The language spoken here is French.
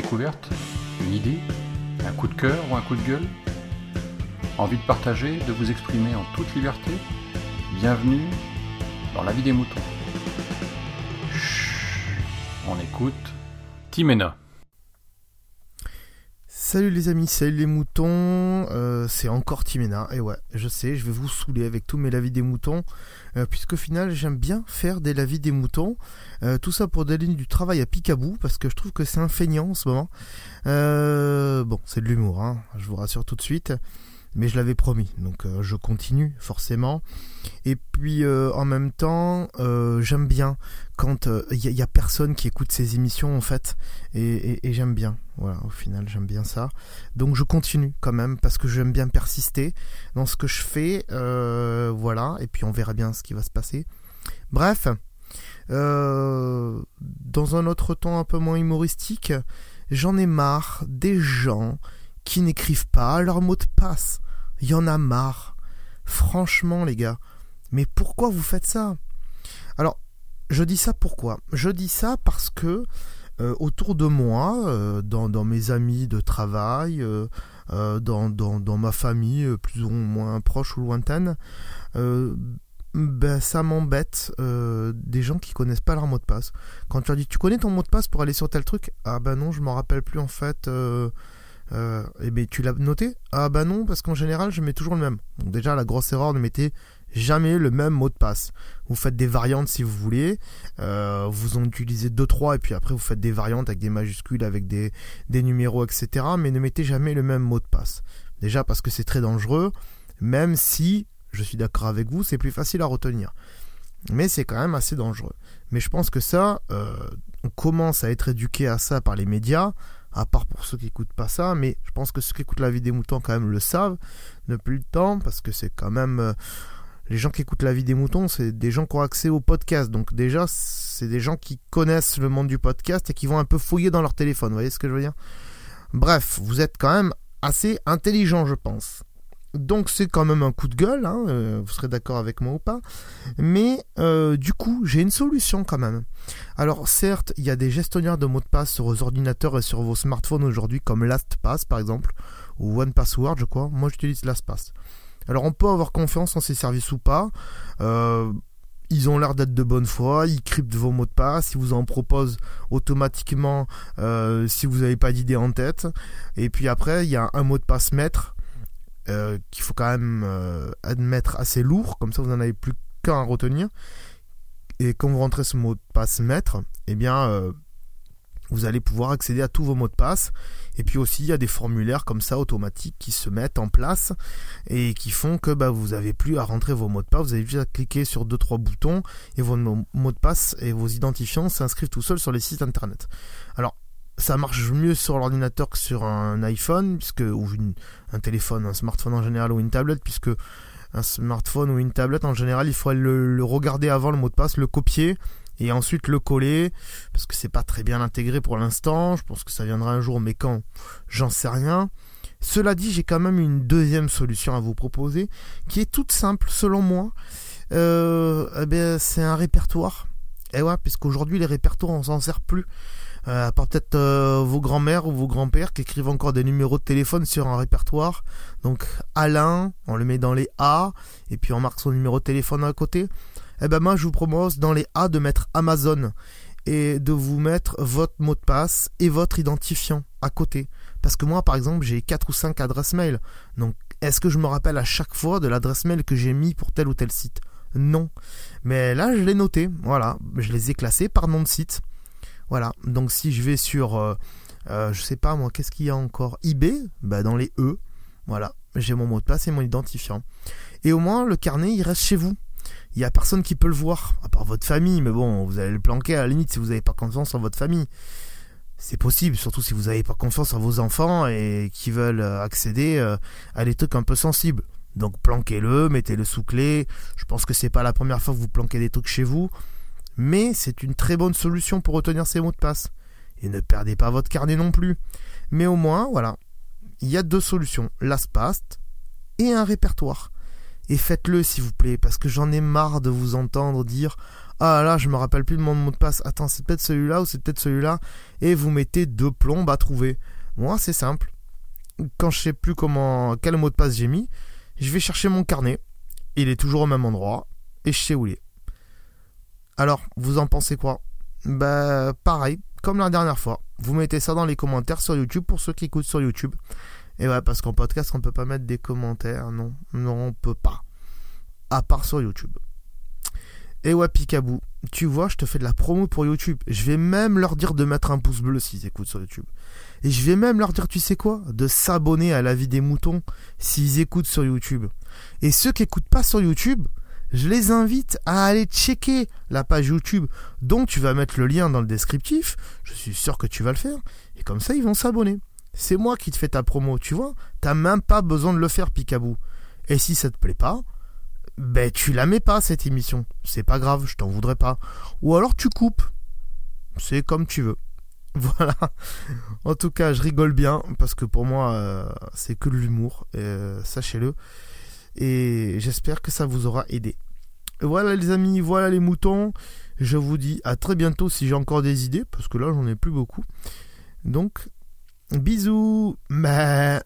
découverte Une idée Un coup de cœur ou un coup de gueule Envie de partager, de vous exprimer en toute liberté Bienvenue dans la vie des moutons. Chut, on écoute Timena. Salut les amis, salut les moutons, euh, c'est encore Timena, et ouais, je sais, je vais vous saouler avec tous mes lavis des moutons, euh, puisque au final j'aime bien faire des lavis des moutons, euh, tout ça pour donner du travail à Picabou, parce que je trouve que c'est un feignant en ce moment. bon, c'est de l'humour, hein, je vous rassure tout de suite mais je l'avais promis, donc euh, je continue forcément. Et puis euh, en même temps, euh, j'aime bien quand il y, a personne qui écoute ces émissions en fait, et, j'aime bien. Voilà, au final, j'aime bien ça. Donc je continue quand même parce que j'aime bien persister dans ce que je fais. voilà, et puis on verra bien ce qui va se passer. Bref, dans un autre temps un peu moins humoristique, j'en ai marre des gens qui n'écrivent pas leur mot de passe. Y en a marre. Franchement, les gars. Mais pourquoi vous faites ça? Alors, je dis ça pourquoi? Je dis ça parce que euh, autour de moi, euh, dans, mes amis de travail, euh, dans, dans, ma famille plus ou moins proche ou lointaine, ben, ça m'embête des gens qui connaissent pas leur mot de passe. Quand tu leur dis tu connais ton mot de passe pour aller sur tel truc, ah ben non, je m'en rappelle plus en fait. Euh, eh bien, tu l'as noté? Ah bah non, parce qu'en général, je mets toujours le même. Donc déjà, la grosse erreur, ne mettez jamais le même mot de passe. Vous faites des variantes si vous voulez. Euh, vous en utilisez 2-3 et puis après, vous faites des variantes avec des majuscules, avec des, des numéros, etc. Mais ne mettez jamais le même mot de passe. Déjà parce que c'est très dangereux, même si, je suis d'accord avec vous, c'est plus facile à retenir. Mais c'est quand même assez dangereux. Mais je pense que ça, euh, on commence à être éduqué à ça par les médias à part pour ceux qui écoutent pas ça, mais je pense que ceux qui écoutent la vie des moutons quand même le savent depuis le temps, parce que c'est quand même... Euh, les gens qui écoutent la vie des moutons, c'est des gens qui ont accès au podcast. Donc déjà, c'est des gens qui connaissent le monde du podcast et qui vont un peu fouiller dans leur téléphone. Vous voyez ce que je veux dire? Bref, vous êtes quand même assez intelligent, je pense. Donc c'est quand même un coup de gueule, hein, euh, vous serez d'accord avec moi ou pas. Mais euh, du coup, j'ai une solution quand même. Alors certes, il y a des gestionnaires de mots de passe sur vos ordinateurs et sur vos smartphones aujourd'hui, comme LastPass par exemple, ou OnePassword, je crois. Moi j'utilise LastPass. Alors on peut avoir confiance en ces services ou pas. Euh, ils ont l'air d'être de bonne foi, ils cryptent vos mots de passe, ils vous en proposent automatiquement si vous n'avez pas d'idée en tête. Et puis après, il y a un mot de passe maître euh, qu'il faut quand même euh, admettre assez lourd, comme ça vous n'en avez plus qu'un à retenir. Et quand vous rentrez ce mot de passe maître, eh bien, euh, vous allez pouvoir accéder à tous vos mots de passe. Et puis aussi, il y a des formulaires comme ça automatiques qui se mettent en place et qui font que bah, vous n'avez plus à rentrer vos mots de passe. Vous avez juste à cliquer sur 2-3 boutons et vos mots de passe et vos identifiants s'inscrivent tout seuls sur les sites internet. Alors, ça marche mieux sur l'ordinateur que sur un iPhone, puisque, ou un téléphone, un smartphone en général, ou une tablette, puisque un smartphone ou une tablette en général, il faut le, regarder avant le mot de passe, le copier et ensuite le coller, parce que c'est pas très bien intégré pour l'instant. Je pense que ça viendra un jour, mais quand, j'en sais rien. Cela dit, j'ai quand même une deuxième solution à vous proposer, qui est toute simple selon moi. Euh, eh c'est un répertoire. Et ouais, puisqu'aujourd'hui les répertoires on s'en sert plus. Euh, peut-être euh, vos grands-mères ou vos grands-pères qui écrivent encore des numéros de téléphone sur un répertoire. Donc Alain, on le met dans les A, et puis on marque son numéro de téléphone à côté. Eh ben moi je vous propose dans les A de mettre Amazon et de vous mettre votre mot de passe et votre identifiant à côté. Parce que moi par exemple j'ai 4 ou 5 adresses mail. Donc est-ce que je me rappelle à chaque fois de l'adresse mail que j'ai mis pour tel ou tel site? Non. Mais là je l'ai noté, voilà, je les ai classés par nom de site. Voilà, donc si je vais sur, euh, euh, je sais pas moi, qu'est-ce qu'il y a encore? eBay, bah dans les E, voilà, j'ai mon mot de passe et mon identifiant. Et au moins, le carnet, il reste chez vous. Il n'y a personne qui peut le voir, à part votre famille, mais bon, vous allez le planquer à la limite si vous n'avez pas confiance en votre famille. C'est possible, surtout si vous n'avez pas confiance en vos enfants et qui veulent euh, accéder à des trucs un peu sensibles. Donc planquez-le, mettez-le sous clé. Je pense que c'est pas la première fois que vous planquez des trucs chez vous mais c'est une très bonne solution pour retenir ces mots de passe. Et ne perdez pas votre carnet non plus. Mais au moins, voilà, il y a deux solutions, LastPass et un répertoire. Et faites-le s'il vous plaît, parce que j'en ai marre de vous entendre dire Ah là, je me rappelle plus de mon mot de passe. Attends, c'est peut-être celui-là ou c'est peut-être celui-là. Et vous mettez deux plombes à trouver. Moi, c'est simple. Quand je sais plus comment quel mot de passe j'ai mis, je vais chercher mon carnet. Il est toujours au même endroit. Et je sais où il est. Alors, vous en pensez quoi? Bah, pareil, comme la dernière fois. Vous mettez ça dans les commentaires sur YouTube pour ceux qui écoutent sur YouTube. Et ouais, parce qu'en podcast, on peut pas mettre des commentaires. Non, non, on peut pas. À part sur YouTube. Et ouais, Picabou, tu vois, je te fais de la promo pour YouTube. Je vais même leur dire de mettre un pouce bleu s'ils écoutent sur YouTube. Et je vais même leur dire, tu sais quoi, de s'abonner à la vie des moutons s'ils écoutent sur YouTube. Et ceux qui écoutent pas sur YouTube, je les invite à aller checker la page YouTube dont tu vas mettre le lien dans le descriptif. Je suis sûr que tu vas le faire. Et comme ça, ils vont s'abonner. C'est moi qui te fais ta promo, tu vois. T'as même pas besoin de le faire, Picabou. Et si ça te plaît pas, ben tu la mets pas cette émission. C'est pas grave, je t'en voudrais pas. Ou alors tu coupes. C'est comme tu veux. Voilà. En tout cas, je rigole bien parce que pour moi, euh, c'est que de l'humour. Euh, sachez-le. Et j'espère que ça vous aura aidé. Voilà les amis, voilà les moutons. Je vous dis à très bientôt si j'ai encore des idées parce que là j'en ai plus beaucoup. Donc Bisous. Mais...